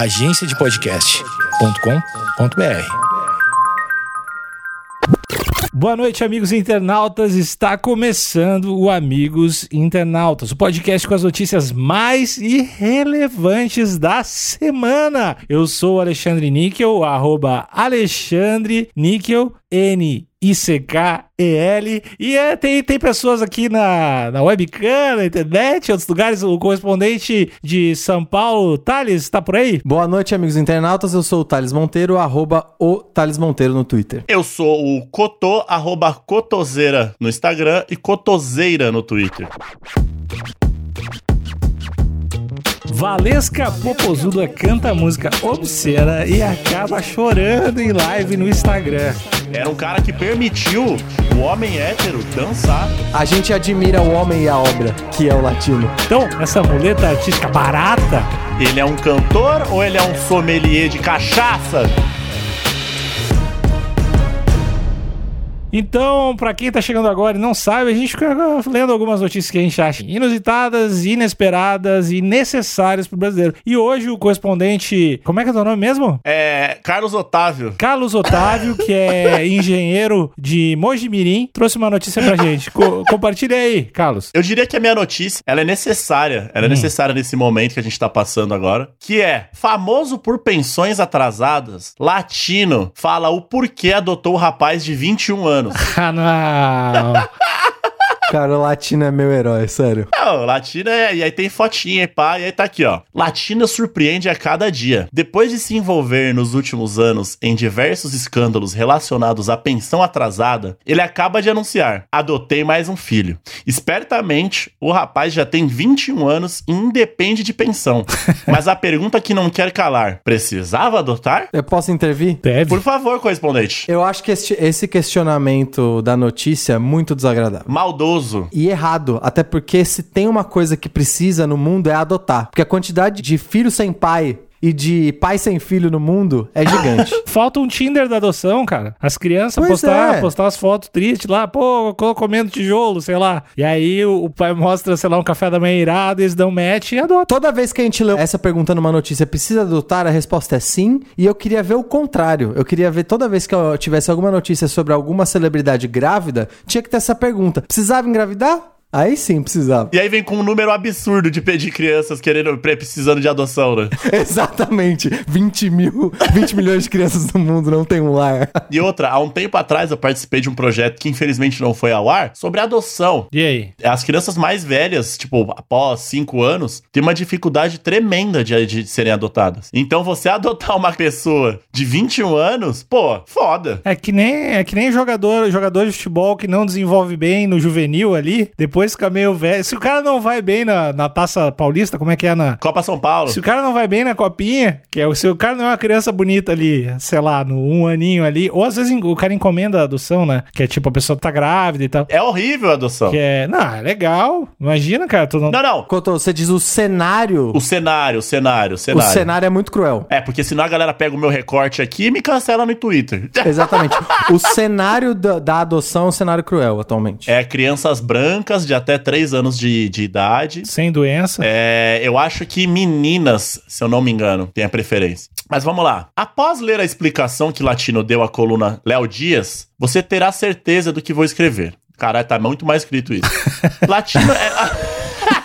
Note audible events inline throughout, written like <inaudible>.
agenciadepodcast.com.br. Boa noite, amigos internautas. Está começando o Amigos Internautas, o podcast com as notícias mais irrelevantes da semana. Eu sou o Alexandre Níquel, arroba Alexandre Níquel, N I-C-K-E-L. E é, tem, tem pessoas aqui na, na webcam, na internet, em outros lugares. O correspondente de São Paulo, Thales, tá por aí? Boa noite, amigos internautas. Eu sou o Thales Monteiro, arroba o Thales Monteiro no Twitter. Eu sou o Cotô, arroba Cotoseira no Instagram e Cotoseira no Twitter. Valesca Popozuda canta música obscena e acaba chorando em live no Instagram. Era um cara que permitiu o homem hétero dançar. A gente admira o homem e a obra, que é o latino. Então, essa muleta artística barata. Ele é um cantor ou ele é um sommelier de cachaça? Então, para quem tá chegando agora e não sabe, a gente fica lendo algumas notícias que a gente acha inusitadas, inesperadas e necessárias pro brasileiro. E hoje o correspondente, como é que é o nome mesmo? É Carlos Otávio. Carlos Otávio, que é <laughs> engenheiro de Mojimirim, trouxe uma notícia pra gente. Co compartilha aí, Carlos. Eu diria que a minha notícia, ela é necessária, ela é hum. necessária nesse momento que a gente tá passando agora, que é famoso por pensões atrasadas, latino, fala o porquê adotou o rapaz de 21 anos anos. Ah, não. Cara, o Latina é meu herói, sério. Não, Latina é. E aí tem fotinha e pá, e aí tá aqui, ó. Latina surpreende a cada dia. Depois de se envolver nos últimos anos em diversos escândalos relacionados à pensão atrasada, ele acaba de anunciar: adotei mais um filho. Espertamente, o rapaz já tem 21 anos e independe de pensão. <laughs> Mas a pergunta que não quer calar: precisava adotar? Eu posso intervir? Deve. Por favor, correspondente. Eu acho que este, esse questionamento da notícia é muito desagradável. Maldoso e errado, até porque se tem uma coisa que precisa no mundo é adotar. Porque a quantidade de filhos sem pai e de pai sem filho no mundo é gigante. <laughs> Falta um Tinder da adoção, cara. As crianças postar, é. postar as fotos tristes lá, pô, comendo tijolo, sei lá. E aí o, o, pai mostra, sei lá, um café da manhã irado, eles dão match e adotam. Toda vez que a gente lê essa pergunta numa notícia, precisa adotar? A resposta é sim. E eu queria ver o contrário. Eu queria ver toda vez que eu tivesse alguma notícia sobre alguma celebridade grávida, tinha que ter essa pergunta. Precisava engravidar? Aí sim precisava. E aí vem com um número absurdo de pedir crianças querendo, precisando de adoção, né? <laughs> Exatamente. 20 mil, 20 milhões de crianças no mundo não tem um lar. E outra, há um tempo atrás eu participei de um projeto que infelizmente não foi ao ar, sobre adoção. E aí? As crianças mais velhas, tipo, após 5 anos, têm uma dificuldade tremenda de, de serem adotadas. Então você adotar uma pessoa de 21 anos, pô, foda. É que nem, é que nem jogador, jogador de futebol que não desenvolve bem no juvenil ali, depois depois fica meio velho. Se o cara não vai bem na, na Taça Paulista, como é que é na. Copa São Paulo. Se o cara não vai bem na Copinha, que é se o cara não é uma criança bonita ali, sei lá, no um aninho ali, ou às vezes o cara encomenda a adoção, né? Que é tipo, a pessoa tá grávida e tal. É horrível a adoção. Que é. Não, é legal. Imagina, cara. Tu não... não, não. Quando você diz o cenário. O cenário, o cenário, o cenário. O cenário é muito cruel. É, porque senão a galera pega o meu recorte aqui e me cancela no Twitter. <laughs> Exatamente. o cenário da, da adoção é um cenário cruel atualmente. É crianças brancas de até 3 anos de, de idade. Sem doença. É, eu acho que meninas, se eu não me engano, têm a preferência. Mas vamos lá. Após ler a explicação que Latino deu à coluna Léo Dias, você terá certeza do que vou escrever. Caralho, tá muito mais escrito isso. <laughs> Latino é.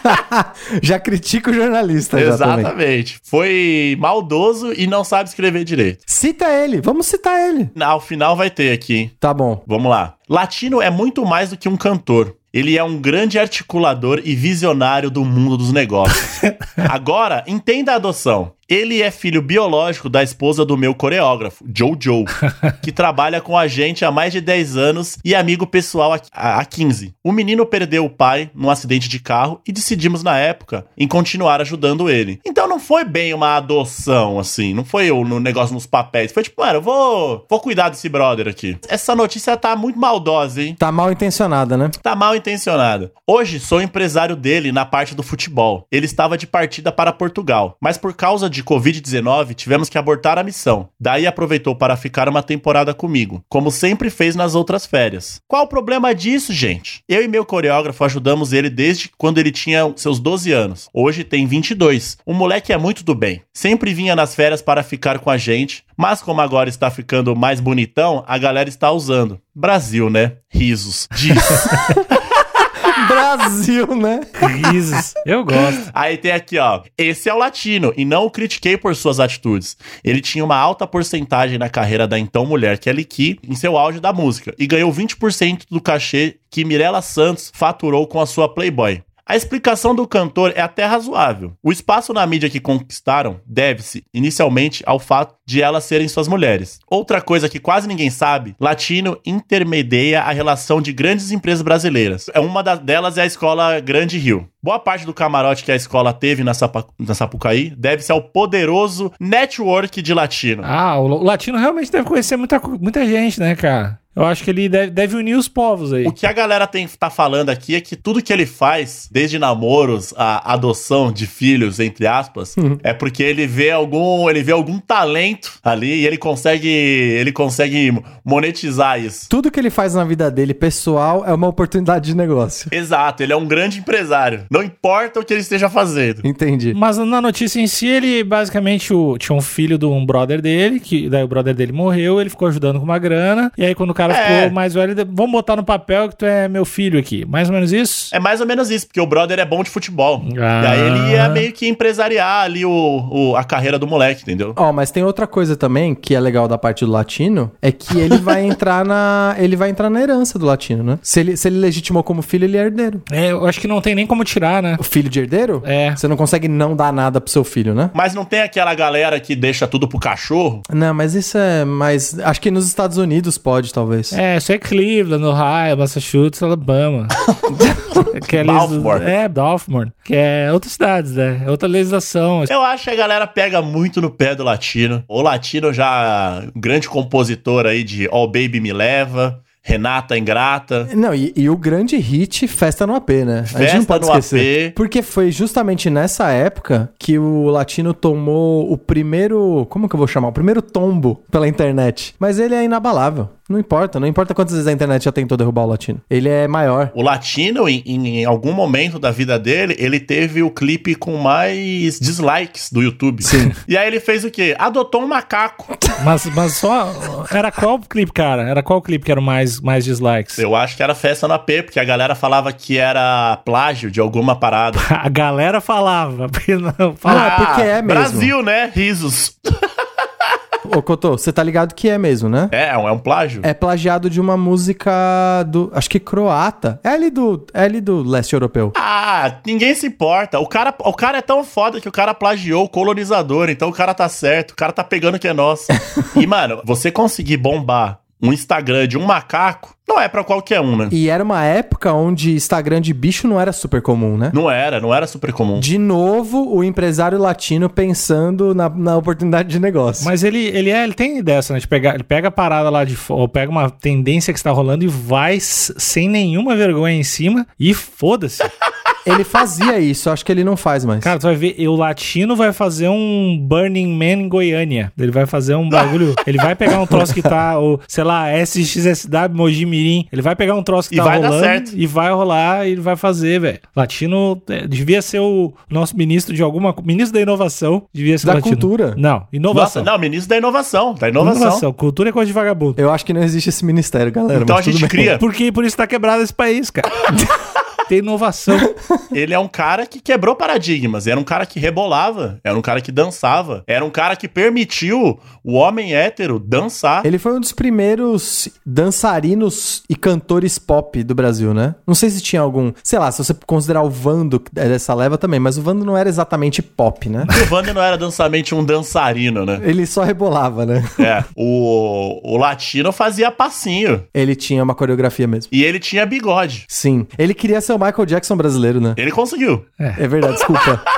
<laughs> Já critica o jornalista. Exatamente. exatamente. Foi maldoso e não sabe escrever direito. Cita ele, vamos citar ele. Ao final vai ter aqui. Tá bom. Vamos lá. Latino é muito mais do que um cantor. Ele é um grande articulador e visionário do mundo dos negócios. <laughs> Agora, entenda a adoção. Ele é filho biológico da esposa do meu coreógrafo, Jojo, <laughs> que trabalha com a gente há mais de 10 anos e amigo pessoal há 15. O menino perdeu o pai num acidente de carro e decidimos na época em continuar ajudando ele. Então não foi bem uma adoção, assim, não foi no negócio nos papéis. Foi tipo, mano, eu vou, vou cuidar desse brother aqui. Essa notícia tá muito maldosa, hein? Tá mal intencionada, né? Tá mal intencionada. Hoje sou empresário dele na parte do futebol. Ele estava de partida para Portugal, mas por causa de Covid-19, tivemos que abortar a missão. Daí aproveitou para ficar uma temporada comigo, como sempre fez nas outras férias. Qual o problema disso, gente? Eu e meu coreógrafo ajudamos ele desde quando ele tinha seus 12 anos. Hoje tem 22. O moleque é muito do bem. Sempre vinha nas férias para ficar com a gente, mas como agora está ficando mais bonitão, a galera está usando. Brasil, né? Risos. Diz. <laughs> Brasil, né? Risos. Eu gosto. Aí tem aqui, ó. Esse é o latino, e não o critiquei por suas atitudes. Ele tinha uma alta porcentagem na carreira da então mulher Kelly Key em seu auge da música, e ganhou 20% do cachê que Mirella Santos faturou com a sua Playboy. A explicação do cantor é até razoável. O espaço na mídia que conquistaram deve-se, inicialmente, ao fato de elas serem suas mulheres. Outra coisa que quase ninguém sabe, Latino intermedia a relação de grandes empresas brasileiras. É Uma delas é a escola Grande Rio. Boa parte do camarote que a escola teve na, Sapa, na Sapucaí deve-se ao poderoso network de Latino. Ah, o latino realmente deve conhecer muita, muita gente, né, cara? Eu acho que ele deve, deve unir os povos aí. O que a galera tem tá falando aqui é que tudo que ele faz, desde namoros a adoção de filhos, entre aspas, é porque ele vê algum, ele vê algum talento ali e ele consegue, ele consegue monetizar isso. Tudo que ele faz na vida dele pessoal é uma oportunidade de negócio. Exato, ele é um grande empresário. Não importa o que ele esteja fazendo. Entendi. Mas na notícia em si, ele basicamente o- tinha um filho de um brother dele, que daí o brother dele morreu, ele ficou ajudando com uma grana, e aí quando o cara É. ficou mais velho, ele, vamos botar no papel que tu é meu filho aqui. Mais ou menos isso? É mais ou menos isso, porque o brother é bom de futebol. Ah. E aí ele ia meio que empresariar ali o, o- a carreira do moleque, entendeu? Ó, mas tem outra coisa também que é legal da parte do latino, é que ele vai <laughs> entrar na, ele vai entrar na herança do latino, né? Se ele, se ele legitimou como filho, ele é herdeiro. É, eu acho que não tem nem como tirar, né? O filho de herdeiro? É. Você não consegue não dar nada pro seu filho, né? Mas não tem aquela galera que deixa tudo pro cachorro? Não, mas isso é mais. Acho que nos Estados Unidos pode, talvez. É, isso é Cleveland, Ohio, Massachusetts, Alabama. <laughs> que é Baltimore. É, Baltimore. Que é outras cidades, né? É outra legislação. Eu acho que a galera pega muito no pé do latino. O latino já, grande compositor aí de All Baby Me Leva, Renata Ingrata. Não, e, e o grande hit Festa no AP, né? a gente Festa não pode no esquecer. AP. Porque foi justamente nessa época que o Latino tomou o primeiro. Como que eu vou chamar? O primeiro tombo pela internet. Mas ele é inabalável. Não importa, não importa quantas vezes a internet já tentou derrubar o Latino. Ele é maior. O latino, em, em- em algum momento da vida dele, ele teve o clipe com mais dislikes do YouTube. Sim. <laughs> E aí ele fez o quê? Adotou um macaco. Mas, mas só. Era qual clipe, cara? Era qual clipe que era o mais, mais dislikes? Eu acho que era festa no AP, porque a galera falava que era plágio de alguma parada. <laughs> A galera falava. porque Não, Não, fala. é porque é mesmo. Brasil, né? Risos. <laughs> Ô, Cotô, você tá ligado que é mesmo, né? É, é um, é um plágio. É plagiado de uma música do. Acho que croata. É ali do, é ali do leste europeu. Ah, ninguém se importa. O cara, o cara é tão foda que o cara plagiou o colonizador, então o cara tá certo, o cara tá pegando o que é nosso. <laughs> e, mano, você conseguir bombar um Instagram de um macaco, não é pra qualquer um, né? E era uma época onde Instagram de bicho não era super comum, né? Não era, não era super comum. De novo, o empresário latino pensando na, na oportunidade de negócio. Mas ele, ele, é, ele tem dessa, né? De pegar, ele pega a parada lá de fora, pega uma tendência que está rolando e vai sem nenhuma vergonha em cima e foda-se. <laughs> Ele fazia isso, acho que ele não faz mais. Cara, tu vai ver, e o latino vai fazer um Burning Man em Goiânia. Ele vai fazer um bagulho. <laughs> ele vai pegar um troço que tá, o, sei lá, SXSW, Mogi Mirim. Ele vai pegar um troço que E tá vai dar rolando certo. e vai rolar e ele vai fazer, velho. Latino é, devia ser o nosso ministro de alguma. Ministro da inovação. Devia ser Da latino. cultura. Não, Nossa, inovação. não, ministro da inovação, da inovação. Cultura é coisa de vagabundo. Eu acho que não existe esse ministério, galera. Então a gente bem. cria. Porque por isso tá quebrado esse país, cara. <laughs> Tem inovação. Ele é um cara que quebrou paradigmas, era um cara que rebolava, era um cara que dançava, era um cara que permitiu o homem hétero dançar. Ele foi um dos primeiros dançarinos e cantores pop do Brasil, né? Não sei se tinha algum. Sei lá, se você considerar o Vando é dessa leva também, mas o Vando não era exatamente pop, né? <laughs> O Wander não era dançamente um dançarino, né? Ele só rebolava, né? É. O, o latino fazia passinho. Ele tinha uma coreografia mesmo. E ele tinha bigode. Sim. Ele queria ser o Michael Jackson brasileiro, né? Ele conseguiu. É verdade, desculpa. <laughs>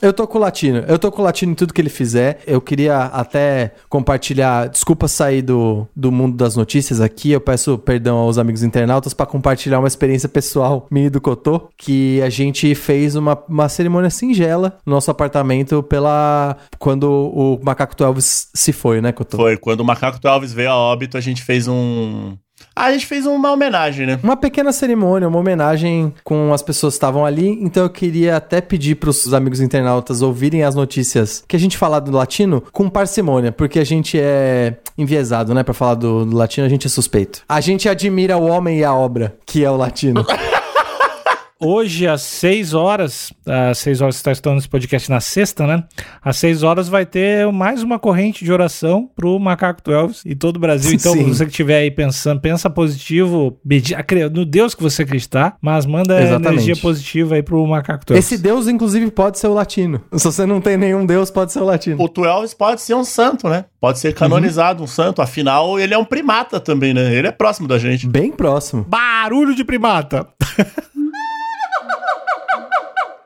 Eu tô com o Latino. Eu tô com o Latino em tudo que ele fizer. Eu queria até compartilhar. Desculpa sair do, do mundo das notícias aqui. Eu peço perdão aos amigos internautas para compartilhar uma experiência pessoal minha e do Cotô. Que a gente fez uma, uma cerimônia singela no nosso apartamento pela. Quando o Macaco Elvis se foi, né, Cotô? Foi, quando o Macaco Alves veio a óbito, a gente fez um. Ah, a gente fez uma homenagem, né? Uma pequena cerimônia, uma homenagem com as pessoas que estavam ali. Então eu queria até pedir para os amigos internautas ouvirem as notícias que a gente falar do latino com parcimônia, porque a gente é enviesado, né? Para falar do, do latino, a gente é suspeito. A gente admira o homem e a obra, que é o latino. <laughs> Hoje, às 6 horas, às 6 horas que está estudando esse podcast na sexta, né? Às 6 horas vai ter mais uma corrente de oração pro Macaco do Elvis e todo o Brasil. Então, Sim. você que estiver aí pensando, pensa positivo, no Deus que você acreditar, mas manda Exatamente. energia positiva aí pro Macaco do Elvis. Esse Deus, inclusive, pode ser o latino. <laughs> Se você não tem nenhum Deus, pode ser o latino. O Tu Elvis pode ser um santo, né? Pode ser canonizado um santo. Afinal, ele é um primata também, né? Ele é próximo da gente. Bem próximo. Barulho de primata. <laughs>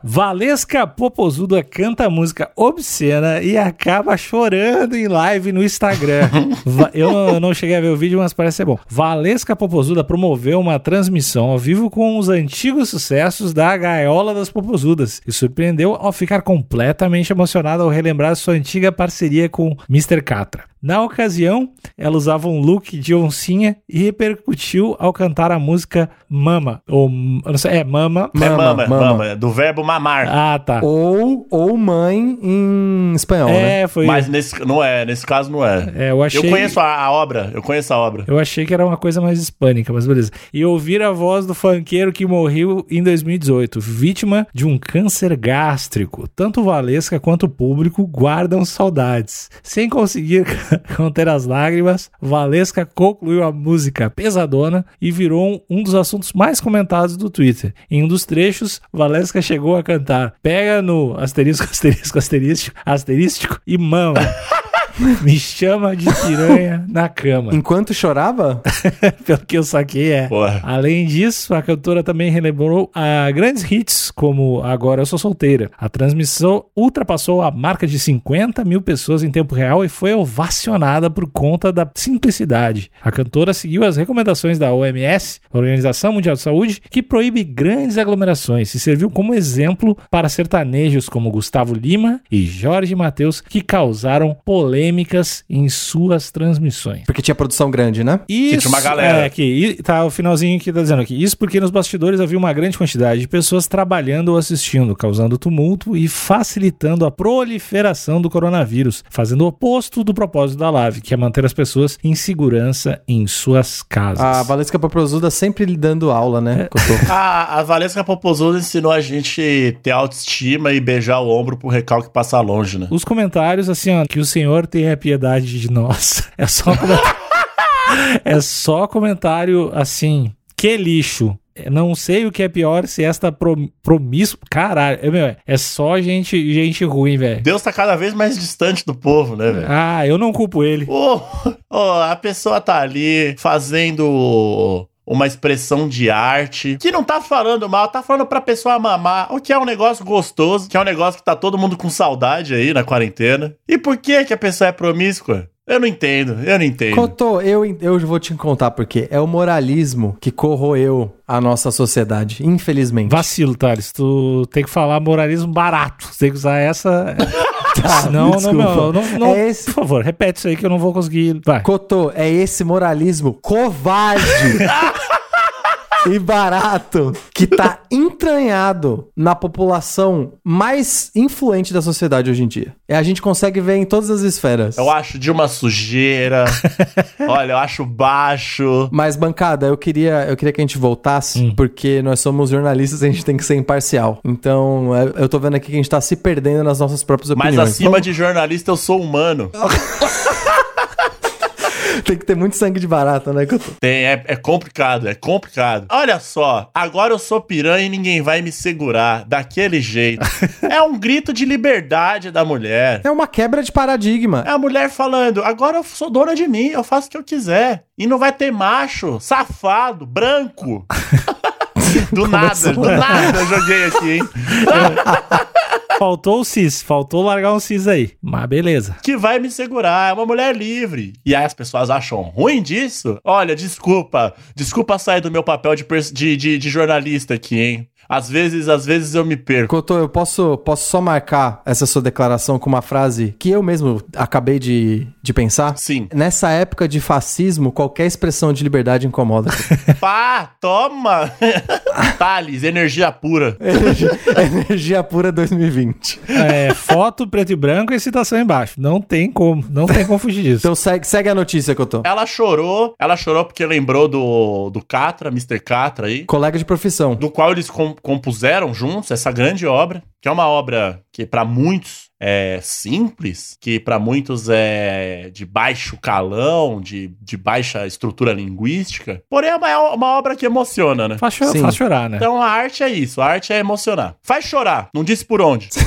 Valesca Popozuda canta música obscena e acaba chorando em live no Instagram. <laughs> Eu não- não cheguei a ver o vídeo, mas parece ser bom. Valesca Popozuda promoveu uma transmissão ao vivo com os antigos sucessos da Gaiola das Popozudas e surpreendeu ao ficar completamente emocionada ao relembrar sua antiga parceria com Mr. Catra. Na ocasião, ela usava um look de oncinha e repercutiu ao cantar a música Mama. Ou, não sei, é Mama. é Mama, mama, mama. mama, é do verbo mamar. Ah, tá. Ou, ou mãe em espanhol, né? É, foi. Mas nesse, não é, nesse caso não é. É, eu achei. Eu conheço a, a obra, eu conheço a obra. Eu achei que era uma coisa mais hispânica, mas beleza. E ouvir a voz do funkeiro que morreu em 2018, vítima de um câncer gástrico. Tanto Valesca quanto o público guardam saudades. Sem conseguir <laughs> conter as lágrimas, Valesca concluiu a música pesadona e virou um dos assuntos mais comentados do Twitter. Em um dos trechos, Valesca chegou a cantar Pega no asterisco, <laughs> asterisco, asterístico, asterístico e mama. <laughs> <laughs> Me chama de piranha na cama. Enquanto chorava? <laughs> Pelo que eu saquei, é. Porra. Além disso, a cantora também relembrou a grandes hits como Agora Eu Sou Solteira. A transmissão ultrapassou a marca de 50 mil pessoas em tempo real e foi ovacionada por conta da simplicidade. A cantora seguiu as recomendações da OMS, Organização Mundial de Saúde, que proíbe grandes aglomerações e serviu como exemplo para sertanejos como Gustavo Lima e Jorge Mateus, que causaram polêmicas em suas transmissões. Porque tinha produção grande, né? Isso, tinha uma galera. É, aqui, e tá o finalzinho que tá dizendo aqui. Isso porque nos bastidores havia uma grande quantidade de pessoas trabalhando ou assistindo, causando tumulto e facilitando a proliferação do coronavírus, fazendo o oposto do propósito da live, que é manter as pessoas em segurança em suas casas. A Valesca Popozuda sempre lhe dando aula, né? Cotô? <laughs> A, a Valesca Popozuda ensinou a gente ter autoestima e beijar o ombro pro recalque passar longe, né? Os comentários, assim, ó, que o Senhor tenha piedade de nós. <laughs> É só comentário. é só comentário assim, que lixo. Não sei o que é pior se esta prom promíscua. Caralho, é, meu, é só gente, gente ruim, velho. Deus tá cada vez mais distante do povo, né, velho? Ah, eu não culpo ele. Ô, <laughs> ô, a pessoa tá ali fazendo uma expressão de arte que não tá falando mal, tá falando pra pessoa mamar, o que é um negócio gostoso, que é um negócio que tá todo mundo com saudade aí na quarentena. E por que que a pessoa é promíscua? Eu não entendo, eu não entendo. Cotô, eu, eu vou te contar porque é o moralismo que corroeu a nossa sociedade, infelizmente. Vacilo, Thales. Tu tem que falar moralismo barato. Você tem que usar essa. <laughs> Tá, <laughs> não, desculpa. não, não, não- É esse- Por favor, repete isso aí que eu não vou conseguir. Vai. Cotô, é esse moralismo covarde <laughs> e barato que tá entranhado na população mais influente da sociedade hoje em dia. É a gente consegue ver em todas as esferas. Eu acho de uma sujeira. <laughs> Olha, eu acho baixo. Mas, bancada, eu queria, eu queria que a gente voltasse, Hum. porque nós somos jornalistas e a gente tem que ser imparcial. Então, é- eu tô vendo aqui que a gente tá se perdendo nas nossas próprias Mas opiniões. acima de jornalista, eu sou humano. <laughs> Tem que ter muito sangue de barata, né? Tem, é, é complicado, é complicado. Olha só, agora eu sou piranha e ninguém vai me segurar daquele jeito. <laughs> é um grito de liberdade da mulher. É uma quebra de paradigma. É a mulher falando, agora eu sou dona de mim, eu faço o que eu quiser. E não vai ter macho, safado, branco. <laughs> do nada, do nada eu joguei aqui, hein? <laughs> Faltou o cis, faltou largar um cis aí. Mas beleza. que vai me segurar, é uma mulher livre. E aí as pessoas acham ruim disso? Olha, desculpa, desculpa sair do meu papel de, de, de, de jornalista aqui, hein? Às vezes, às vezes eu me perco. Cotô, eu posso, posso só marcar essa sua declaração com uma frase que eu mesmo acabei de, de pensar? Sim. Nessa época de fascismo, qualquer expressão de liberdade incomoda. <laughs> Pá, toma! <laughs> Thales, energia pura. energia, <laughs> energia pura 2020. É, foto preto e branco e citação embaixo. Não tem como, não tem como fugir disso. Então segue, segue a notícia, Cotô. Ela chorou, ela chorou porque lembrou do, do Catra, Mr. Catra aí, Colega de profissão. do qual eles com- compuseram juntos essa grande obra, que é uma obra que para muitos é simples, que para muitos é de baixo calão, de, de baixa estrutura linguística, porém é uma, uma obra que emociona, né? Faz, cho- Sim. faz chorar, né? Então a arte é isso, a arte é emocionar. Faz chorar, não disse por onde. <laughs>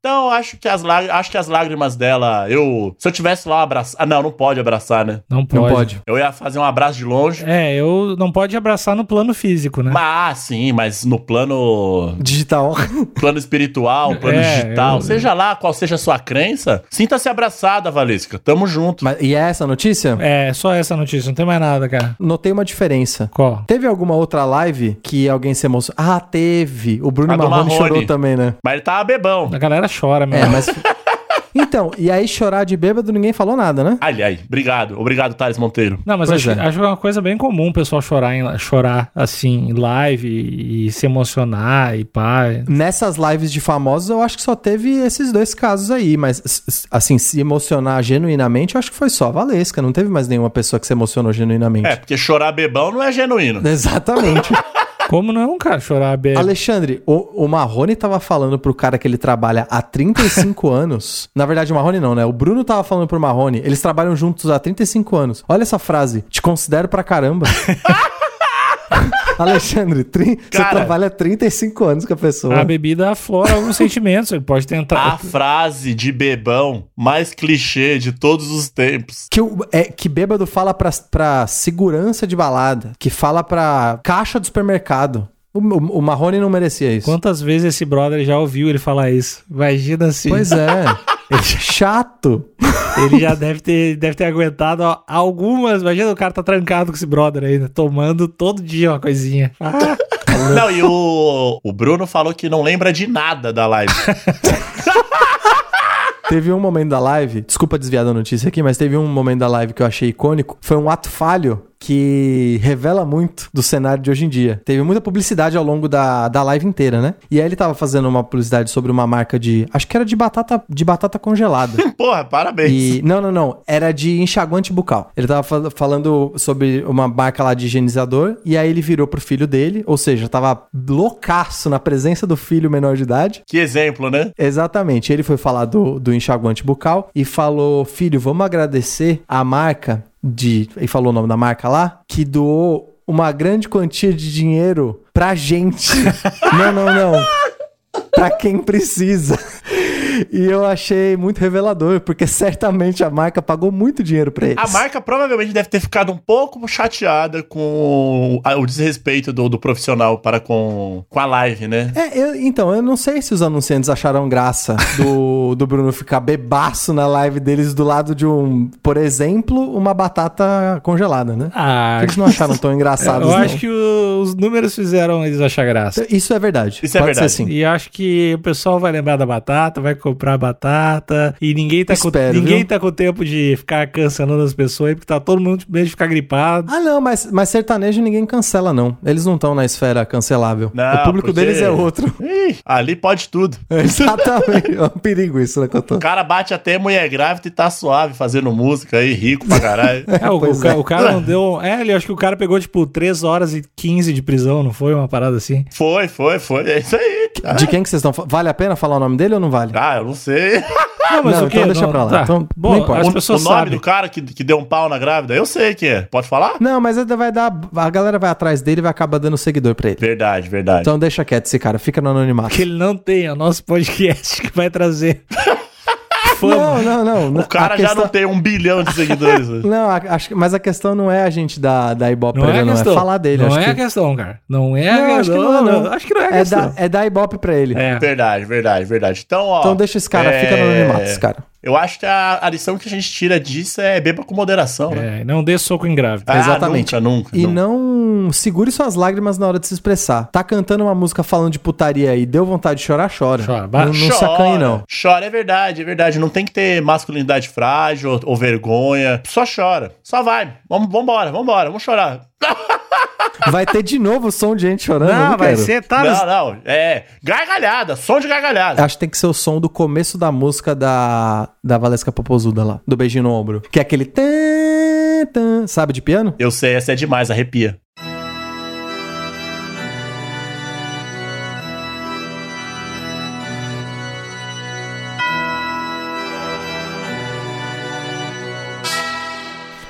Então, acho que as lágrimas, acho que as lágrimas dela, eu, se eu tivesse lá abraçar, ah, não, não pode abraçar, né? Não pode. Não pode. Eu ia fazer um abraço de longe. É, eu não pode abraçar no plano físico, né? Ah, sim, mas no plano Digital. <laughs> plano espiritual, plano É, digital, eu- seja lá qual seja a sua crença, sinta-se abraçada, Valesca. Tamo junto. Mas, e é essa a notícia? É, só essa notícia, não tem mais nada, cara. Notei uma diferença. Qual? Teve alguma outra live que alguém se emocionou? Ah, teve. O Bruno Marrone Marrone. chorou também, né? Mas ele tava bebão. A galera chora É, mesmo. mas. <laughs> Então, e aí chorar de bêbado ninguém falou nada, né? Ai, ai, obrigado. Obrigado, Thales Monteiro. Não, mas acho, é. acho que é uma coisa bem comum o pessoal chorar, em, chorar assim em live e, e se emocionar e pá. Nessas lives de famosos, eu acho que só teve esses dois casos aí, mas assim, se emocionar genuinamente, eu acho que foi só a Valesca, não teve mais nenhuma pessoa que se emocionou genuinamente. É, porque chorar bebão não é genuíno. Exatamente. <laughs> Como não, cara, chorar bem? Alexandre, o, o Marrone tava falando pro cara que ele trabalha há 35 <laughs> anos. Na verdade, o Marrone não, né? O Bruno tava falando pro Marrone. Eles trabalham juntos há 35 anos. Olha essa frase. Te considero pra caramba. <laughs> <laughs> Alexandre, tri- você Cara. trabalha há 35 anos com a pessoa. A bebida aflora alguns sentimentos. Ele pode tentar. A frase de bebão mais clichê de todos os tempos. Que, o, é, que bêbado fala pra, pra segurança de balada, que fala pra caixa do supermercado. O, o, o Marrone não merecia isso. Quantas vezes esse brother já ouviu ele falar isso? Imagina assim. Pois é. <laughs> Chato. Ele já deve ter, deve ter aguentado ó, algumas. Imagina o cara tá trancado com esse brother ainda, tomando todo dia uma coisinha. <laughs> Ah, Não, e o, o Bruno falou que não lembra de nada da live. <laughs> Teve um momento da live, desculpa desviar da notícia aqui, mas teve um momento da live que eu achei icônico. Foi um ato falho que revela muito do cenário de hoje em dia. Teve muita publicidade ao longo da, da live inteira, né? E aí ele tava fazendo uma publicidade sobre uma marca de. Acho que era de batata, de batata congelada. <laughs> Porra, parabéns. E, não, não, não. Era de enxaguante bucal. Ele tava fal- falando sobre uma marca lá de higienizador. E aí ele virou pro filho dele. Ou seja, tava loucaço na presença do filho menor de idade. Que exemplo, né? Exatamente. Ele foi falar do, do enxaguante bucal e falou: Filho, vamos agradecer a marca de. E falou o nome da marca lá, que doou uma grande quantia de dinheiro pra gente. <laughs> não, não, não. Pra quem precisa. <laughs> E eu achei muito revelador, porque certamente a marca pagou muito dinheiro pra eles. A marca provavelmente deve ter ficado um pouco chateada com o, desrespeito do, do profissional para com, com a live, né? É, eu- então, eu não sei se os anunciantes acharam graça do, <laughs> do Bruno ficar bebaço na live deles do lado de um, por exemplo, uma batata congelada, né? ah, Eles não acharam tão <laughs> engraçados, eu não. acho que o- os números fizeram eles achar graça. Isso é verdade. Isso é Pode verdade. ser sim. E acho que o pessoal vai lembrar da batata, vai comprar batata. E ninguém tá, com, Espero, ninguém viu? tá com tempo de ficar cancelando as pessoas aí, porque tá todo mundo com medo de ficar gripado. Ah, não, mas, mas sertanejo ninguém cancela, não. Eles não estão na esfera cancelável. Não, o público porque- deles é outro. Ih, ali pode tudo. <laughs> Exatamente. É um perigo isso, né, que eu tô. O cara bate até mulher grávida e tá suave fazendo música aí, rico pra caralho. <laughs> É, o, o é. o cara não deu. É, ele acho que o cara pegou tipo 3 horas e 15 de prisão, não foi? Uma parada assim. Foi, foi, foi. É isso aí. Ah, De quem que vocês estão falando? Vale a pena falar o nome dele ou não vale? Ah, eu não sei. Não, mas Não, o quê? então deixa Não- pra lá. tá. Então, Bom, não importa. as O, o pessoas nome sabem. do cara que, que deu um pau na grávida, eu sei quem é. Pode falar? Não, mas ainda vai dar. A galera vai atrás dele e vai acabar dando seguidor pra ele. Verdade, verdade. Então deixa quieto esse cara, fica no anonimato. Que ele não tem, é o nosso podcast que vai trazer <laughs> fama. Não, não, não. O cara A já questão- não tem um bilhão de seguidores. né? <laughs> Não, a- acho, que- mas a questão não é a gente da, da Ibope Não pra é ele, a não. questão. É falar dele. Não acho é que, a questão, cara. Não é a Não, acho que questão. não, não. Acho que não é a é, questão. da, é da Ibope pra ele. É. Verdade, verdade, verdade. Então, ó. Então deixa esse cara, é, fica no anonimato, esse cara. Eu acho que a, a lição que a gente tira disso é beba com moderação, né? É, não dê soco em grávida. Ah, Exatamente. Nunca, nunca. E nunca. não segure suas lágrimas na hora de se expressar. Tá cantando uma música falando de putaria e deu vontade de chorar, chora. Chora. Não, não Chora, sacanhe, não. Chora, é verdade, é verdade. Não tem que ter masculinidade frágil ou, ou vergonha. Só chora. Só vai. Vamos, vambora, vambora, vamos chorar. <laughs> Vai ter de novo o som de gente chorando. eu Não, vai quero. ser, tá? Não, não. É gargalhada, som de gargalhada. Acho que tem que ser o som do começo da música da, da Valesca Popozuda lá, do beijinho no ombro. Que é aquele. tan, tan, sabe de piano? Eu sei, essa é demais, arrepia.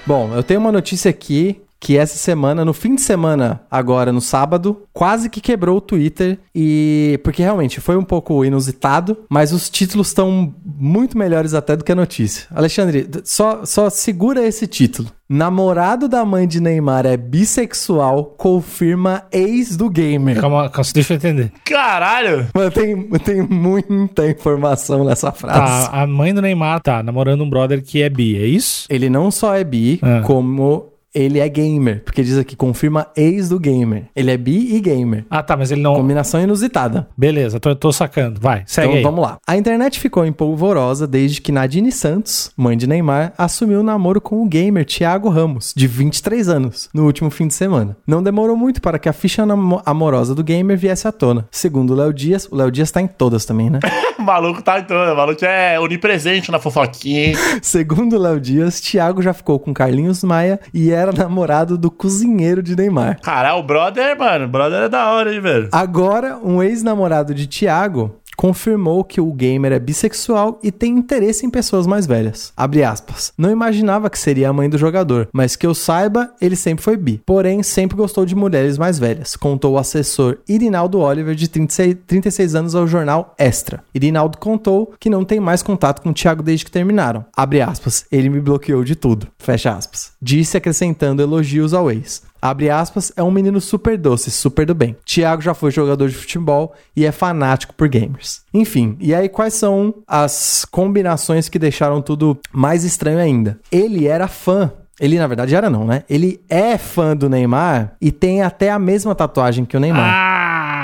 Bom, eu tenho uma notícia aqui que essa semana, no fim de semana, agora no sábado, quase que quebrou o Twitter e porque realmente foi um pouco inusitado, mas os títulos estão muito melhores até do que a notícia. Alexandre, só só segura esse título. Namorado da mãe de Neymar é bissexual, confirma ex do gamer. Calma, calma, deixa eu entender. Caralho! Mano, tem, tem muita informação nessa frase. Tá, a mãe do Neymar tá namorando um brother que é bi, é isso? Ele não só é bi, Ah. como ele é gamer. Porque diz aqui, confirma ex do gamer. Ele é bi e gamer. Ah, tá, mas ele não. Combinação inusitada. Beleza, tô, tô sacando. Vai, segue Então aí. vamos lá. A internet ficou empolvorosa desde que Nadine Santos, mãe de Neymar, assumiu o namoro com o gamer Thiago Ramos, de 23 anos, no último fim de semana. Não demorou muito para que a ficha amorosa do gamer viesse à tona. Segundo o Léo Dias, o Léo Dias tá em todas também, né? <laughs> O maluco tá entrando, o maluco é onipresente na fofoquinha. hein? Segundo o Léo Dias, Thiago já ficou com Carlinhos Maia e era namorado do cozinheiro de Neymar. Caralho, o brother, mano, o brother é da hora, hein, velho? Agora, um ex-namorado de Thiago confirmou que o gamer é bissexual e tem interesse em pessoas mais velhas. Abre aspas. Não imaginava que seria a mãe do jogador, mas que eu saiba, ele sempre foi bi. Porém, sempre gostou de mulheres mais velhas, contou o assessor Irinaldo Oliver, de 36, 36 anos, ao jornal Extra. Irinaldo contou que não tem mais contato com o Thiago desde que terminaram. Abre aspas. Ele me bloqueou de tudo. Fecha aspas. Disse acrescentando elogios ao ex. Abre aspas, é um menino super doce, super do bem. Thiago já foi jogador de futebol e é fanático por gamers. Enfim, e aí quais são as combinações que deixaram tudo mais estranho ainda? Ele era fã. Ele, na verdade, era não, né? Ele é fã do Neymar e tem até a mesma tatuagem que o Neymar. Ah,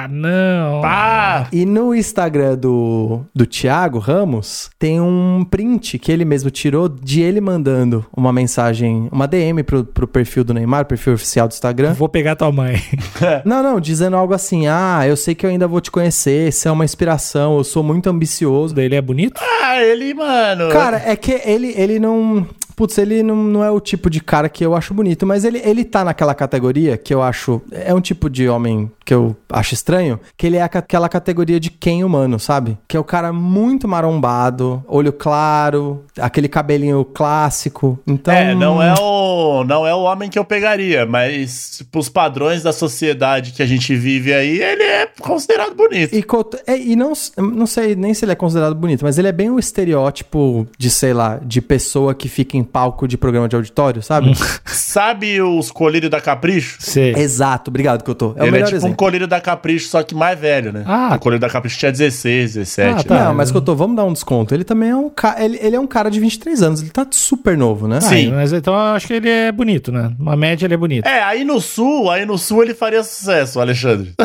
não. Ah, E no Instagram do, do Thiago Ramos, tem um print que ele mesmo tirou de ele mandando uma mensagem, uma DM pro, pro perfil do Neymar, perfil oficial do Instagram. Vou pegar tua mãe. <laughs> Não, não, dizendo algo assim: ah, eu sei que eu ainda vou te conhecer, você é uma inspiração, eu sou muito ambicioso. Ele é bonito? ah, ele, mano. Cara, é que ele, ele não. Putz, ele não, não é o tipo de cara que eu acho bonito, mas ele, ele tá naquela categoria que eu acho. É um tipo de homem que eu acho estranho, que ele é aquela categoria de quem humano, sabe? Que é o cara muito marombado, olho claro, aquele cabelinho clássico. Então. É, não é o não é o homem que eu pegaria, mas pros padrões da sociedade que a gente vive aí, ele é considerado bonito. E, é, e não, não sei nem se ele é considerado bonito, mas ele é bem o estereótipo de, sei lá, de pessoa que fica em palco de programa de auditório, sabe? <laughs> Sabe os colírios da Capricho? Sei. Exato, obrigado que eu tô. É o ele é melhor tipo um exemplo. Colírio da Capricho, só que mais velho, né? Ah. O colírio da Capricho tinha 16, 17. Ah, tá. né? Não, mas que eu tô, vamos dar um desconto. Ele também é um cara. Ele, ele é um cara de 23 anos, ele tá super novo, né? Sim. Ah, mas então eu acho que ele é bonito, né? Uma média ele é bonito. É, aí no sul, aí no sul ele faria sucesso, Alexandre. <laughs>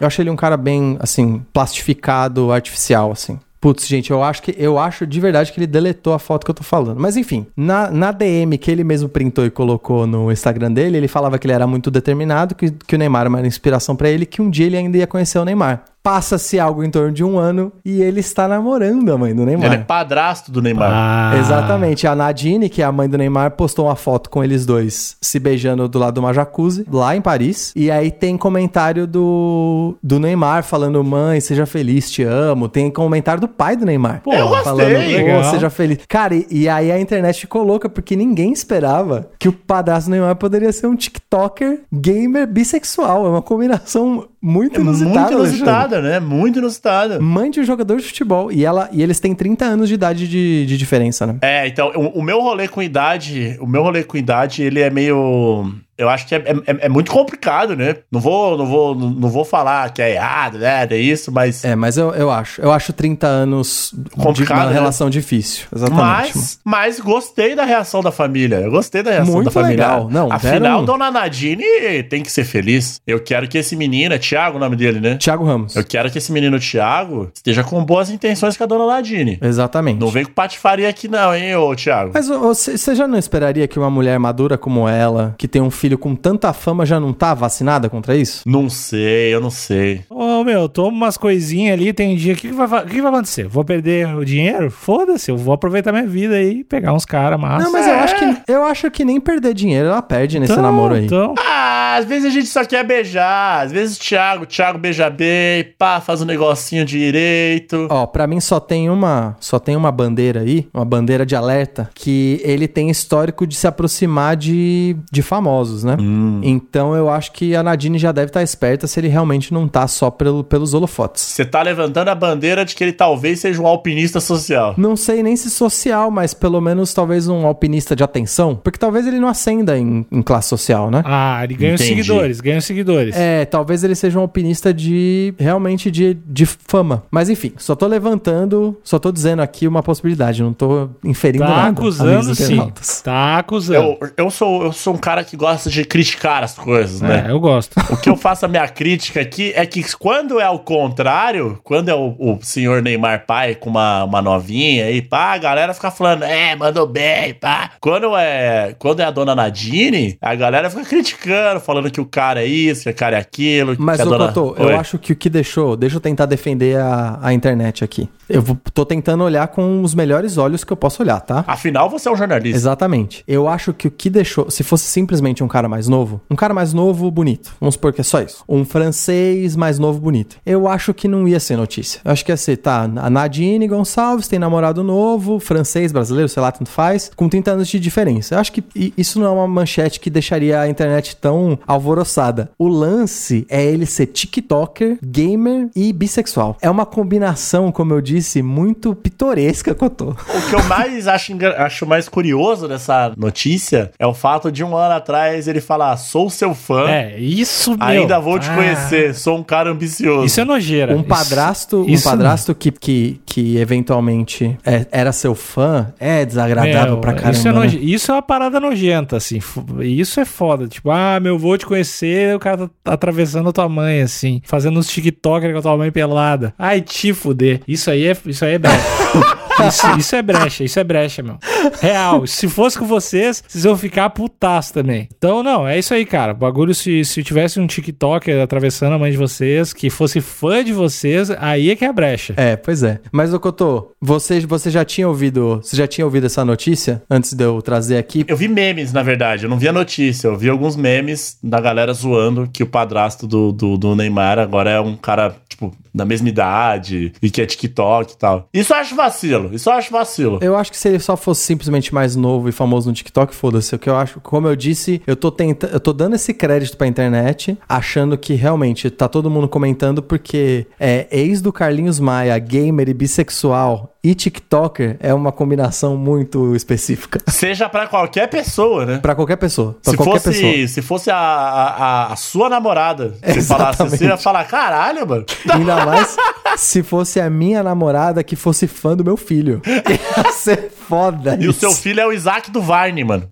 Eu achei ele um cara bem, assim, plastificado, artificial, assim. Putz, gente, eu acho que eu acho de verdade que ele deletou a foto que eu tô falando. Mas enfim, na, na DM que ele mesmo printou e colocou no Instagram dele, ele falava que ele era muito determinado, que, que o Neymar era uma inspiração pra ele, que um dia ele ainda ia conhecer o Neymar. Passa-se algo em torno de um ano e ele está namorando a mãe do Neymar. Ele é padrasto do Neymar. Ah. Exatamente. A Nadine, que é a mãe do Neymar, postou uma foto com eles dois se beijando do lado de uma jacuzzi, lá em Paris. E aí tem comentário do, do Neymar falando: Mãe, seja feliz, te amo. Tem comentário do pai do Neymar. Pô, eu gostei, falando, legal. Pô, seja feliz. Cara, e, e aí a internet ficou louca porque ninguém esperava que o padrasto do Neymar poderia ser um TikToker gamer bissexual. É uma combinação muito É inusitada, muito Alexandre. inusitada, né? Muito inusitada. Mãe de um jogador de futebol. E, ela, e eles têm 30 anos de idade de, de diferença, né? É, então, o, o meu rolê com idade, o meu rolê com idade, ele é meio. Eu acho que é, é, é muito complicado, né? Não vou, não vou, não vou falar que é errado, né? É isso, mas. É, mas eu, eu acho. Eu acho 30 anos de Complicado, uma né? relação difícil. Exatamente. Mas, mas gostei da reação da família. Eu gostei da reação Muito da família. legal. Não, Afinal, deram- Dona Nadine tem que ser feliz. Eu quero que esse menino, é Thiago o nome dele, né? Thiago Ramos. Eu quero que esse menino Thiago esteja com boas intenções com a Dona Nadine. Exatamente. Não vem com patifaria aqui não, hein, ô Thiago. Mas ô, você já não esperaria que uma mulher madura como ela, que tem um filho com tanta fama, já não tá vacinada contra isso? Não sei, eu não sei. Ô, meu, toma umas coisinhas ali, tem dia. O que, que, vai, que, que vai acontecer? Vou perder o dinheiro? Foda-se, eu vou aproveitar minha vida aí e pegar uns caras massa. Não, mas eu acho que eu acho que nem perder dinheiro ela perde nesse Então, namoro aí. Então, Ah, às vezes a gente só quer beijar. Às vezes o Thiago, o Thiago beija bem, pá, faz um negocinho direito. Ó, pra mim só tem uma, só tem uma bandeira aí, uma bandeira de alerta que ele tem histórico de se aproximar de, de famosos, né? Hum. Então eu acho que a Nadine já deve estar esperta se ele realmente não tá só pelo, pelos holofotes. Você tá levantando a bandeira de que ele talvez seja um alpinista social. Não sei nem se social, mas pelo menos talvez um alpinista de atenção, porque talvez ele não ascenda em, em classe social, né? ah, ele ganha os Entendi. seguidores, ganha os seguidores. É, talvez ele seja um alpinista de realmente de, de fama. Mas enfim, só tô levantando, só tô dizendo aqui uma possibilidade, não tô inferindo Tá nada. acusando amigos sim. Tá acusando. Eu, eu, sou, eu sou um cara que gosta de criticar as coisas, né? É, eu gosto. O que eu faço a minha crítica aqui é que quando é ao contrário, quando é o, o senhor Neymar pai com uma, uma novinha aí, pá, a galera fica falando, é, mandou bem, pá. Quando é, quando é a dona Nadine, a galera fica criticando, falando que o cara é isso, que o cara é aquilo. Mas, que a ô dona... Cotô, eu acho que o que deixou. Deixa eu tentar defender a, a internet aqui. Eu tô tentando olhar com os melhores olhos que eu posso olhar, tá? Afinal, você é um jornalista. Exatamente. Eu acho que o que deixou. Se fosse simplesmente um cara mais novo, um cara mais novo, bonito. Vamos supor que é só isso. Um francês mais novo, bonito. Eu acho que não ia ser notícia. Eu acho que ia ser, tá? A Nadine Gonçalves tem namorado novo, francês, brasileiro, sei lá, tanto faz, com 30 anos de diferença. Eu acho que isso não é uma manchete que deixaria a internet tão alvoroçada. O lance é ele ser TikToker, gamer e bissexual. É uma combinação, como eu disse, muito pitoresca, Cotô. O que eu mais acho, acho mais curioso dessa notícia é o fato de um ano atrás ele falar: sou seu fã, É, isso, meu. ainda vou te Ah, conhecer, sou um cara ambicioso. Isso é nojeira. Um padrasto, isso um padrasto que, que, que eventualmente é- era seu fã é desagradável Meu, pra caramba. Isso é, né? noje- isso é uma parada nojenta, assim. Isso é foda. Tipo, ah, meu, vou te conhecer, o cara tá atravessando a tua mãe, assim, fazendo uns TikToker com a tua mãe pelada. Ai, te fuder. Isso aí é, isso aí é brecha. <laughs> isso, isso é brecha, isso é brecha, meu. Real. Se fosse com vocês, vocês iam ficar putaço também. Então, não, é isso aí, cara. O bagulho, se, se tivesse um TikToker atravessando a mãe de vocês, que fosse fã de vocês, aí é que é a brecha. É, pois é. Mas, ô Cotô, você, você já tinha ouvido. Você já tinha ouvido essa notícia antes de eu trazer aqui? Eu vi memes, na verdade. Eu não vi a notícia. Eu vi alguns memes da galera zoando que o padrasto do, do, do Neymar agora é um cara, tipo, da mesma idade e que é TikTok e tal. Isso eu acho vacilo. Isso eu acho vacilo. Eu acho que se ele só fosse simplesmente mais novo e famoso no TikTok, foda-se. O que eu acho, como eu disse, eu tô tentando, eu tô dando esse crédito pra internet, achando que realmente tá todo mundo comentando porque é ex do Carlinhos Maia, gamer e bissexual e TikToker é uma combinação muito específica <laughs> Seja pra qualquer pessoa, né? Pra qualquer pessoa, Pra Se qualquer fosse, pessoa. se fosse a, a, a- sua namorada, se <laughs> falasse assim, você ia falar, caralho, mano. <laughs> Ainda mais se fosse a minha namorada que fosse fã do meu filho. Ia ser foda E o isso. seu filho é o Isaac do Varne, mano.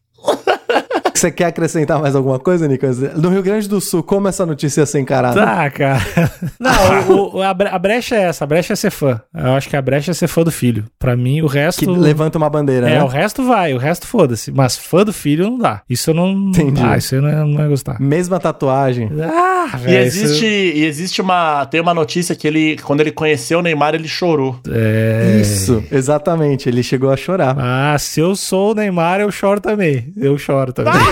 Você quer acrescentar mais alguma coisa, Nicolas? No Rio Grande do Sul, como essa notícia ia ser encarada? Tá, cara. Não, <laughs> o- o- a, bre- a brecha é essa. A brecha é ser fã. Eu acho que a brecha é ser fã do filho. Pra mim, o resto. Que levanta uma bandeira, É, né? o resto vai, o resto foda-se. Mas fã do filho não dá. Isso eu não. Entendi. Ah, isso eu não, não ia gostar. Mesma tatuagem. Ah, E velho. existe, isso- e existe uma. Tem uma notícia que ele, quando ele conheceu o Neymar, ele chorou. É. Isso, exatamente. Ele chegou a chorar. Ah, se eu sou o Neymar, eu choro também. Eu choro também. <laughs>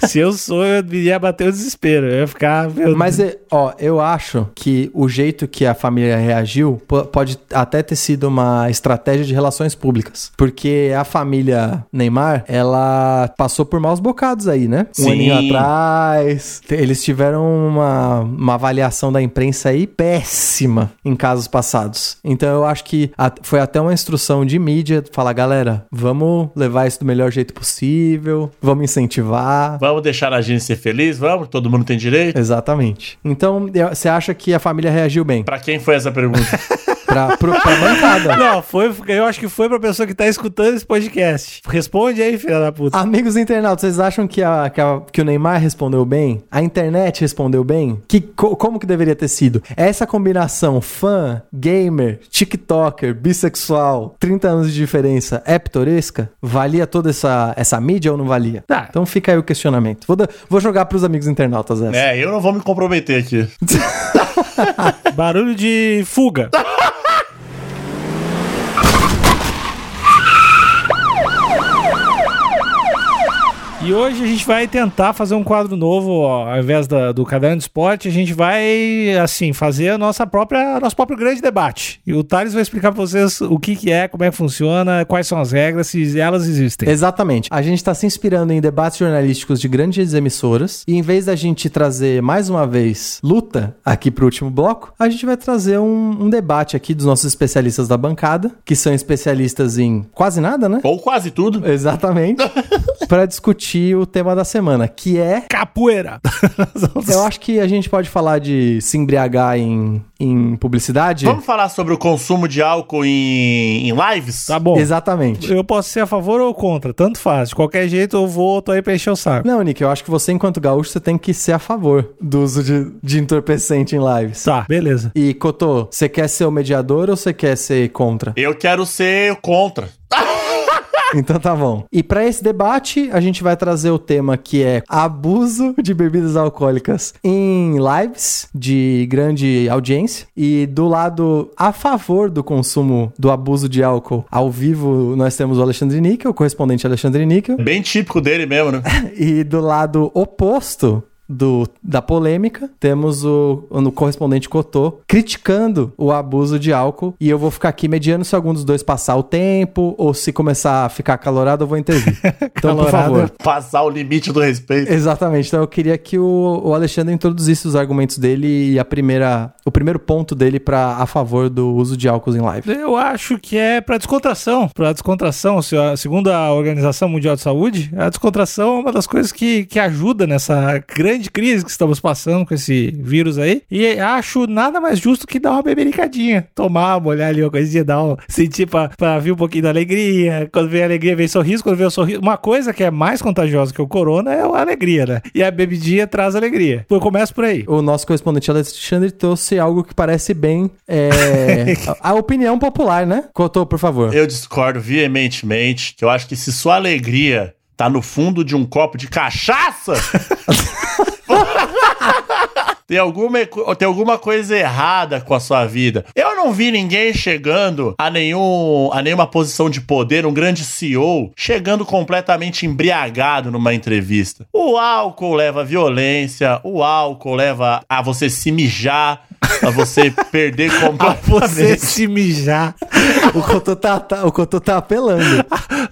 <laughs> Se eu sou, eu iria bater o desespero. Eu ia ficar. Meu Mas, é, ó, eu acho que o jeito que a família reagiu po- pode até ter sido uma estratégia de relações públicas. Porque a família Neymar, ela passou por maus bocados aí, né? Um Sim. aninho atrás. Eles tiveram uma, uma avaliação da imprensa aí péssima em casos passados. Então eu acho que a- foi até uma instrução de mídia falar, galera, vamos levar isso do melhor jeito possível, vamos incentivar. Vamos deixar a gente ser feliz? Vamos? Todo mundo tem direito? Exatamente. Então, você acha que a família reagiu bem? Pra quem foi essa pergunta? <laughs> Pra, pro, pra bancada. Não, foi, eu acho que foi pra pessoa que tá escutando esse podcast. Responde aí, filha da puta. Amigos internautas, vocês acham que, a, que, a- que o Neymar respondeu bem? A internet respondeu bem? Que, co- como que deveria ter sido? Essa combinação fã, gamer, tiktoker, bissexual, 30 anos de diferença, é pitoresca? Valia toda essa, essa mídia ou não valia? Tá. Então fica aí o questionamento. Vou, vou jogar pros amigos internautas essa. é, eu não vou me comprometer aqui. <laughs> Barulho de fuga. <laughs> E hoje a gente vai tentar fazer um quadro novo, ó, ao invés da- do caderno de esporte, a gente vai, assim, fazer a nossa própria, nosso próprio grande debate. E o Thales vai explicar pra vocês o que que é, como é que funciona, quais são as regras, se elas existem. Exatamente. A gente está se inspirando em debates jornalísticos de grandes emissoras e em vez da gente trazer mais uma vez luta aqui pro último bloco, a gente vai trazer um, um debate aqui dos nossos especialistas da bancada, que são especialistas em quase nada, né? Ou quase tudo. Exatamente. <laughs> Para discutir o tema da semana, que é Capoeira! <laughs> eu acho que a gente pode falar de se embriagar em, em publicidade. Vamos falar sobre o consumo de álcool em, em lives? Tá bom. Exatamente. Eu posso ser a favor ou contra, tanto faz. De qualquer jeito eu vou, tô aí pra encher o saco. Não, Nick, eu acho que você, enquanto gaúcho, você tem que ser a favor do uso de, de entorpecente em lives. Tá, beleza. E, Cotô, você quer ser o mediador ou você quer ser contra? Eu quero ser contra. Então tá bom. E pra esse debate, a gente vai trazer o tema que é abuso de bebidas alcoólicas em lives de grande audiência. E do lado a favor do consumo do abuso de álcool ao vivo, nós temos o Alexandre Níquel, o correspondente Alexandre Níquel. Bem típico dele mesmo, né? <laughs> E do lado oposto do, da polêmica, temos o, o correspondente Cotô criticando o abuso de álcool. E eu vou ficar aqui mediando se algum dos dois passar o tempo ou se começar a ficar calorado, eu vou intervir. <laughs> Então, por favor. Passar o limite do respeito. Exatamente. Então eu queria que o, o Alexandre introduzisse os argumentos dele e a primeira, o primeiro ponto dele para a favor do uso de álcool em live. Eu acho que é pra descontração. Pra descontração, segundo a Organização Mundial de Saúde, a descontração é uma das coisas que, que ajuda nessa grande crise que estamos passando com esse vírus aí. E acho nada mais justo que dar uma bebericadinha. Tomar, molhar ali uma coisinha, dar um, sentir pra, pra vir um pouquinho da alegria. Quando vem a alegria, vem sorriso. Quando vem o sorriso. Uma coisa que é mais contagiosa que o corona é a alegria, né? E a bebidinha traz alegria. Eu começo por aí. O nosso correspondente Alexandre trouxe algo que parece bem é, <laughs> a, a opinião popular, né? Cotô, por favor. Eu discordo veementemente que eu acho que se sua alegria tá no fundo de um copo de cachaça. <laughs> Tem alguma, tem alguma coisa errada com a sua vida. Eu não vi ninguém chegando a, nenhum, a nenhuma posição de poder, um grande CEO, chegando completamente embriagado numa entrevista. O álcool leva violência, o álcool leva a você se mijar, a você <laughs> perder A completamente. você se mijar. O Cotô tá, tá- o Cotô tá apelando.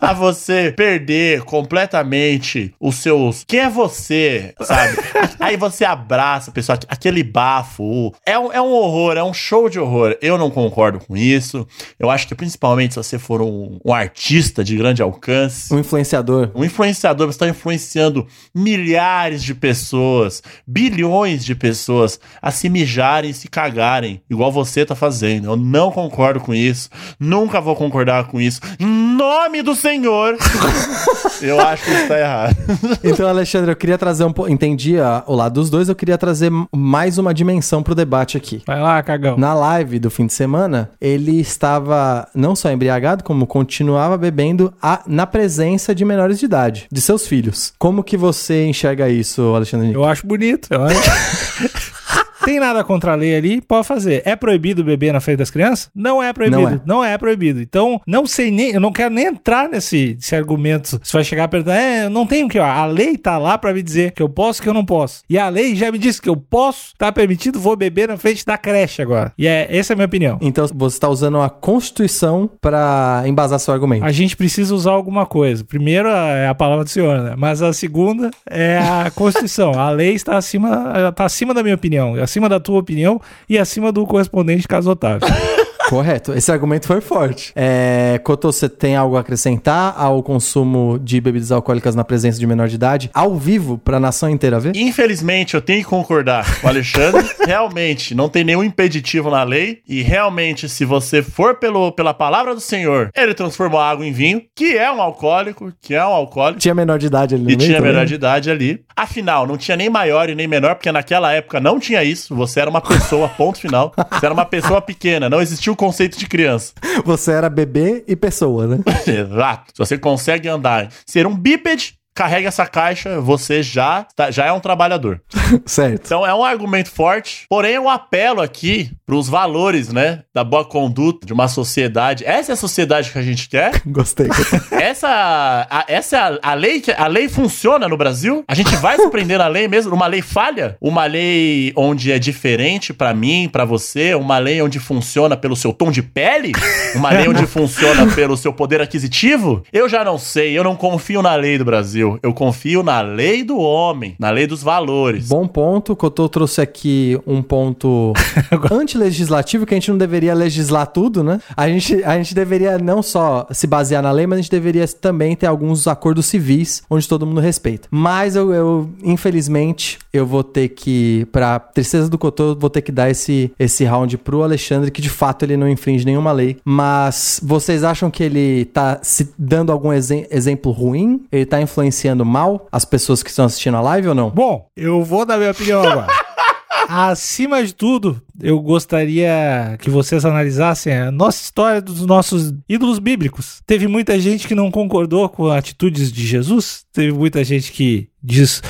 A você perder completamente os seus. Quem é você? Sabe? <laughs> Aí você abraça a pessoa, aquele bafo. É um, é um horror, é um show de horror. Eu não concordo com isso. Eu acho que principalmente se você for um, um artista de grande alcance. Um influenciador. Um influenciador, você está influenciando milhares de pessoas, bilhões de pessoas a se mijarem e se cagarem, igual você tá fazendo. Eu não concordo com isso, nunca vou concordar com isso. Em nome do Senhor, <laughs> eu acho que isso tá errado. <laughs> Então, Alexandre, eu queria trazer um pouco. Entendi a- o lado dos dois, eu queria trazer mais uma dimensão pro debate aqui. Vai lá, cagão. Na live do fim de semana, ele estava não só embriagado, como continuava bebendo a- na presença de menores de idade, de seus filhos. Como que você enxerga isso, Alexandre? Eu acho bonito. Eu acho... <laughs> tem nada contra a lei ali, pode fazer. É proibido beber na frente das crianças? Não é proibido. Não é. Não é, proibido. Então, não sei nem, eu não quero nem entrar nesse, nesse argumento. Você vai chegar e perguntar, é, eu não tenho que, ó, a lei tá lá pra me dizer que eu posso que eu não posso. E a lei já me disse que eu posso, tá permitido, vou beber na frente da creche agora. E é, essa é a minha opinião. Então você está usando a Constituição pra embasar seu argumento. A gente precisa usar alguma coisa. Primeiro é a palavra do senhor, né? Mas a segunda é a Constituição. A lei está acima, está acima da minha opinião, acima da tua opinião e acima do correspondente caso Otávio. Correto. Esse argumento foi forte. É, Cotô, você tem algo a acrescentar ao consumo de bebidas alcoólicas na presença de menor de idade, ao vivo, pra nação inteira ver? Infelizmente, eu tenho que concordar com o Alexandre. <laughs> realmente, não tem nenhum impeditivo na lei. E realmente, se você for pelo, pela palavra do Senhor, ele transformou a água em vinho, que é um alcoólico, que é um alcoólico. Tinha menor de idade ali E tinha também? menor de idade ali. Afinal, não tinha nem maior e nem menor, porque naquela época não tinha isso. Você era uma pessoa, ponto final. Você era uma pessoa pequena, não existia o conceito de criança. Você era bebê e pessoa, né? <laughs> Exato. Se você consegue andar, ser um bípede, carrega essa caixa, você já, tá- já é um trabalhador. <laughs> certo. Então é um argumento forte, porém eu apelo aqui pros valores, né, da boa conduta de uma sociedade. Essa é a sociedade que a gente quer? <laughs> Gostei. Essa, a, essa é a, a lei que a lei funciona no Brasil? A gente vai se prender na lei mesmo? Uma lei falha? Uma lei onde é diferente pra mim, pra você? Uma lei onde funciona pelo seu tom de pele? Uma lei onde <laughs> funciona pelo seu poder aquisitivo? Eu já não sei, eu não confio na lei do Brasil. Eu confio na lei do homem, na lei dos valores. Bom ponto. Cotô trouxe aqui um ponto <laughs> antilegislativo, que a gente não deveria legislar tudo, né? A gente, a gente deveria não só se basear na lei, mas a gente deveria também ter alguns acordos civis onde todo mundo respeita. Mas eu, eu, infelizmente, eu vou ter que, pra tristeza do Cotô, vou ter que dar esse, esse round pro Alexandre, que de fato ele não infringe nenhuma lei. Mas vocês acham que ele tá se dando algum exe- exemplo ruim? Ele tá influenciando mal as pessoas que estão assistindo a live ou não? Bom, eu vou dar minha opinião agora. <laughs> Acima de tudo, eu gostaria que vocês analisassem a nossa história dos nossos ídolos bíblicos. Teve muita gente que não concordou com atitudes de Jesus, teve muita gente que diz,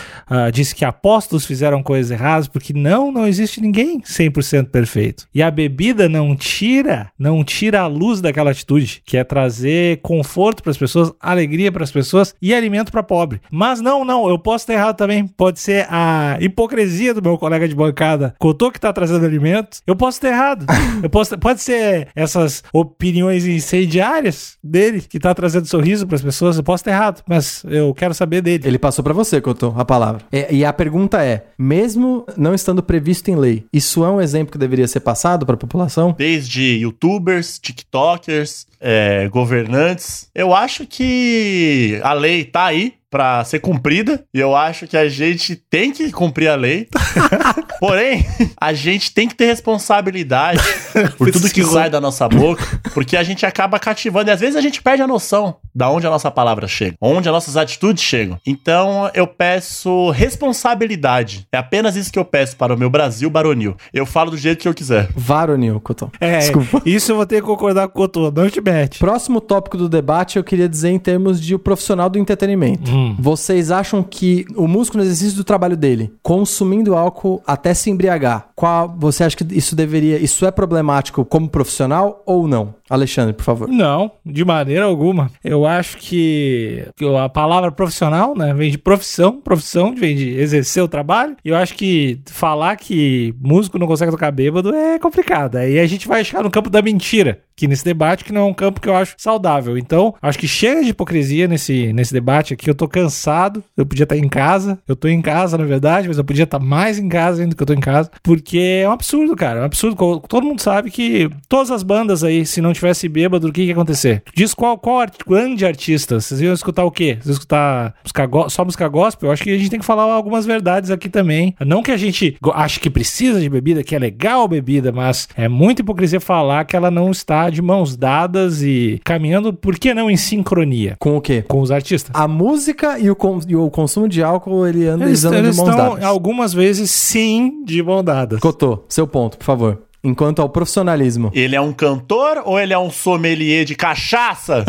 disse que apóstolos fizeram coisas erradas, porque não, não existe ninguém 100% perfeito. E a bebida não tira, não tira a luz daquela atitude, que é trazer conforto para as pessoas, alegria para as pessoas e alimento para pobre. Mas não, não, eu posso estar errado também. Pode ser a hipocrisia do meu colega de bancada, Cotô que tá trazendo alimento. Eu posso estar errado. <laughs> Eu posso, pode ser essas opiniões incendiárias dele que tá trazendo sorriso para as pessoas. Eu posso estar errado, mas eu quero saber dele. Ele passou pra você, Cotô, a palavra. É, e a pergunta é: mesmo não estando previsto em lei, isso é um exemplo que deveria ser passado pra população? Desde youtubers, tiktokers, é, governantes. Eu acho que a lei tá aí pra ser cumprida e eu acho que a gente tem que cumprir a lei. <laughs> Porém, a gente tem que ter responsabilidade <laughs> por tudo que sai da nossa boca, porque a gente acaba cativando e às vezes a gente perde a noção da onde a nossa palavra chega, onde as nossas atitudes chegam. Então, eu peço responsabilidade. É apenas isso que eu peço para o meu Brasil baronil. Eu falo do jeito que eu quiser. Varonil, Cotô. É, Desculpa. isso eu vou ter que concordar com o Cotô, não te mete. Próximo tópico do debate eu queria dizer em termos de o profissional do entretenimento. Hum. Vocês acham que o músico no exercício do trabalho dele, consumindo álcool até se embriagar, qual você acha que isso deveria, isso é problemático como profissional ou não? Alexandre, por favor. Não, de maneira alguma. Eu acho que que a palavra profissional, né, vem de profissão, profissão vem de exercer o trabalho. E eu acho que falar que músico não consegue tocar bêbado é complicado. Aí a gente vai chegar no campo da mentira, que nesse debate que não é um campo que eu acho saudável. Então, acho que chega de hipocrisia nesse, nesse debate aqui. Eu tô cansado, eu podia estar em casa. Eu tô em casa, na verdade, mas eu podia estar mais em casa ainda do que eu tô em casa. Porque é um absurdo, cara. É um absurdo. Todo mundo sabe que todas as bandas aí, se não tivesse bêbado, o que ia acontecer? Diz qual, qual art- grande artista? Vocês iam escutar o quê? Vocês iam escutar música só música gospel? Eu acho que a gente tem que falar algumas verdades aqui também. Não que a gente ache que precisa de bebida, que é legal bebida, mas é muita hipocrisia falar que ela não está de mãos dadas e caminhando, por que não em sincronia Com o quê? com os artistas? A música e o, e o consumo de álcool, ele anda Eles, andam eles de mãos estão, dadas. algumas vezes, sim, de mão dadas. Cotô, seu ponto, por favor. Enquanto ao profissionalismo. Ele é um cantor ou ele é um sommelier de cachaça?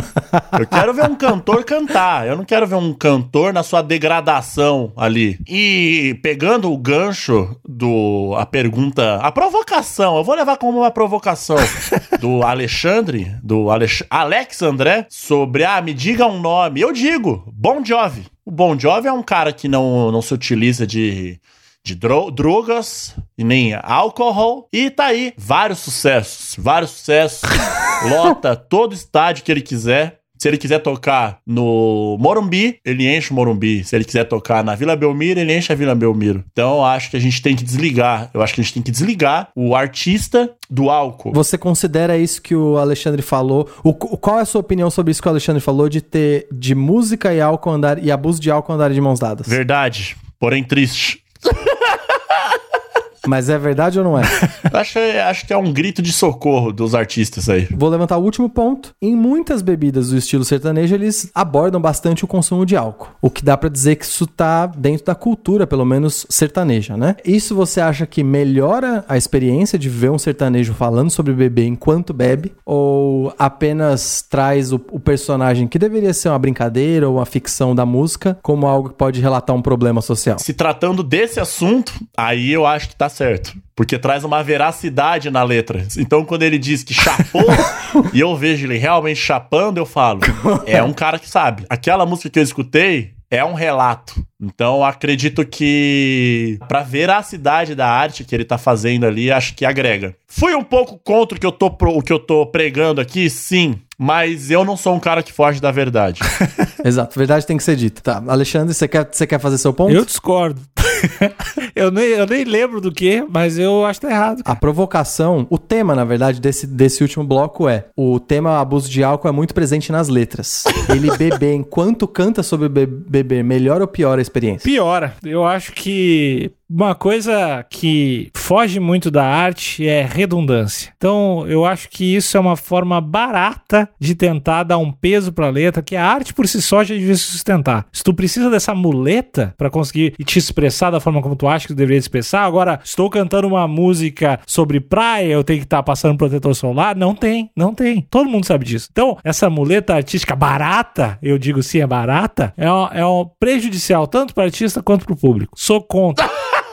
Eu quero ver um cantor cantar. Eu não quero ver um cantor na sua degradação ali. E pegando o gancho do a pergunta, a provocação, eu vou levar como uma provocação do Alexandre, do Alex, Alex André sobre ah, me diga um nome. Eu digo, Bon Jovi. O Bon Jovi é um cara que não, não se utiliza de de dro drogas e nem álcool. E tá aí, vários sucessos, vários sucessos. <laughs> Lota todo estádio que ele quiser. Se ele quiser tocar no Morumbi, ele enche o Morumbi. Se ele quiser tocar na Vila Belmiro, ele enche a Vila Belmiro. Então eu acho que a gente tem que desligar. Eu acho que a gente tem que desligar o artista do álcool. Você considera isso que o Alexandre falou? O, qual é a sua opinião sobre isso que o Alexandre falou de ter de música e álcool andar e abuso de álcool andar de mãos dadas? Verdade, porém triste. <laughs> Mas é verdade ou não é? <laughs> acho, acho que é um grito de socorro dos artistas aí. Vou levantar o último ponto. Em muitas bebidas do estilo sertanejo, eles abordam bastante o consumo de álcool. O que dá para dizer que isso tá dentro da cultura, pelo menos sertaneja, né? Isso você acha que melhora a experiência de ver um sertanejo falando sobre beber enquanto bebe? Ou apenas traz o, o personagem que deveria ser uma brincadeira ou uma ficção da música como algo que pode relatar um problema social? Se tratando desse assunto, aí eu acho que tá certo. Porque traz uma veracidade na letra. Então, quando ele diz que chapou, <laughs> e eu vejo ele realmente chapando, eu falo, <laughs> é um cara que sabe. Aquela música que eu escutei é um relato. Então, acredito que pra veracidade da arte que ele tá fazendo ali, acho que agrega. Fui um pouco contra o que eu tô, o que eu tô pregando aqui, sim. Mas eu não sou um cara que foge da verdade. <laughs> Exato, verdade tem que ser dita. Tá, Alexandre, você quer, você quer fazer seu ponto? Eu discordo. <laughs> eu, nem, eu nem lembro do que, mas eu acho que tá errado. Cara. A provocação, o tema, na verdade, desse, desse último bloco é: o tema abuso de álcool é muito presente nas letras. <laughs> Ele beber enquanto canta sobre beber, melhor ou pior a experiência? Piora. Eu acho que uma coisa que foge muito da arte é redundância. Então, eu acho que isso é uma forma barata de tentar dar um peso para a letra, que a arte por si só já devia se sustentar. Se tu precisa dessa muleta para conseguir te expressar da forma como tu acha que tu deveria expressar, agora estou cantando uma música sobre praia, eu tenho que estar tá passando protetor solar, não tem, não tem. Todo mundo sabe disso. Então, essa muleta artística barata, eu digo sim, é barata, é, é um prejudicial tanto para artista quanto para o público. Sou contra. <laughs>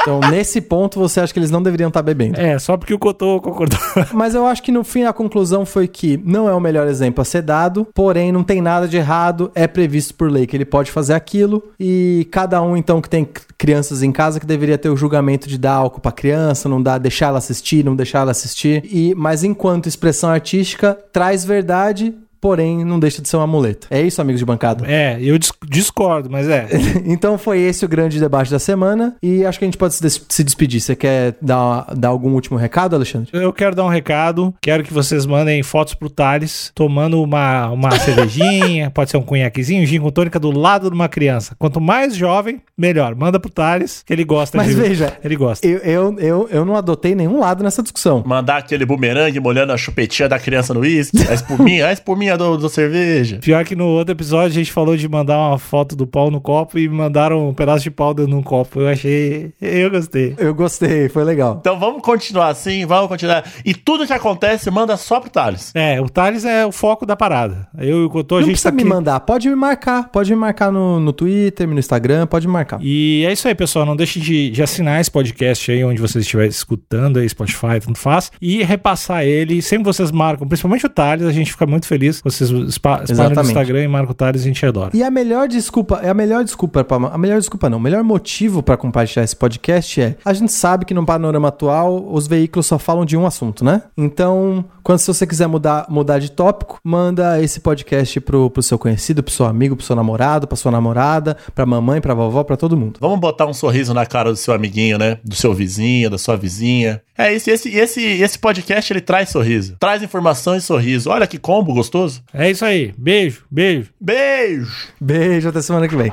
Então, nesse ponto, você acha que eles não deveriam estar tá bebendo? É, só porque o Cotô concordou. <laughs> Mas eu acho que no fim a conclusão foi que não é o melhor exemplo a ser dado, porém não tem nada de errado, é previsto por lei que ele pode fazer aquilo e cada um então que tem crianças em casa que deveria ter o julgamento de dar álcool para criança, não dar, deixar ela assistir, não deixar ela assistir. E mas enquanto expressão artística traz verdade, porém não deixa de ser uma muleta. É isso, amigos de bancada? É, eu discordo, mas é. <laughs> então foi esse o grande debate da semana e acho que a gente pode se, des se despedir. Você quer dar, dar algum último recado, Alexandre? Eu quero dar um recado, quero que vocês mandem fotos pro Thales tomando uma, uma <laughs> cervejinha, pode ser um cunhaquezinho, um gin com tônica do lado de uma criança. Quanto mais jovem, melhor. Manda pro Thales, que ele gosta Mas de... veja, ele gosta. Eu, eu, eu, eu não adotei nenhum lado nessa discussão. Mandar aquele bumerangue molhando a chupetinha da criança no uísque, a espuminha, a espuminha do, do cerveja. Pior que no outro episódio a gente falou de mandar uma foto do pau no copo e mandaram um pedaço de pau dentro de um copo. Eu achei. Eu gostei. Eu gostei, foi legal. Então vamos continuar assim, vamos continuar. E tudo que acontece, manda só pro Thales. É, o Thales é o foco da parada. Eu e o Cotô, a gente precisa tá me mandar, pode me marcar. Pode me marcar no, no Twitter, no Instagram, pode me marcar. E é isso aí, pessoal. Não deixe de, de assinar esse podcast aí, onde você estiver escutando aí, Spotify, tanto faz. E repassar ele. Sempre vocês marcam, principalmente o Thales, a gente fica muito feliz. Vocês espalham no Instagram e Marco Tales, a gente adora. E a melhor desculpa, é a melhor desculpa, pra, a melhor desculpa não, o melhor motivo para compartilhar esse podcast é, a gente sabe que no panorama atual os veículos só falam de um assunto, né? Então, quando se você quiser mudar, mudar de tópico, manda esse podcast pro, pro seu conhecido, pro seu amigo, pro seu namorado, pra sua namorada, pra mamãe, pra vovó, pra todo mundo. Vamos botar um sorriso na cara do seu amiguinho, né? Do seu vizinho, da sua vizinha. É, esse, esse, esse, esse podcast ele traz sorriso. Traz informação e sorriso. Olha que combo gostoso. É isso aí. Beijo, beijo. Beijo. Beijo, até semana que vem.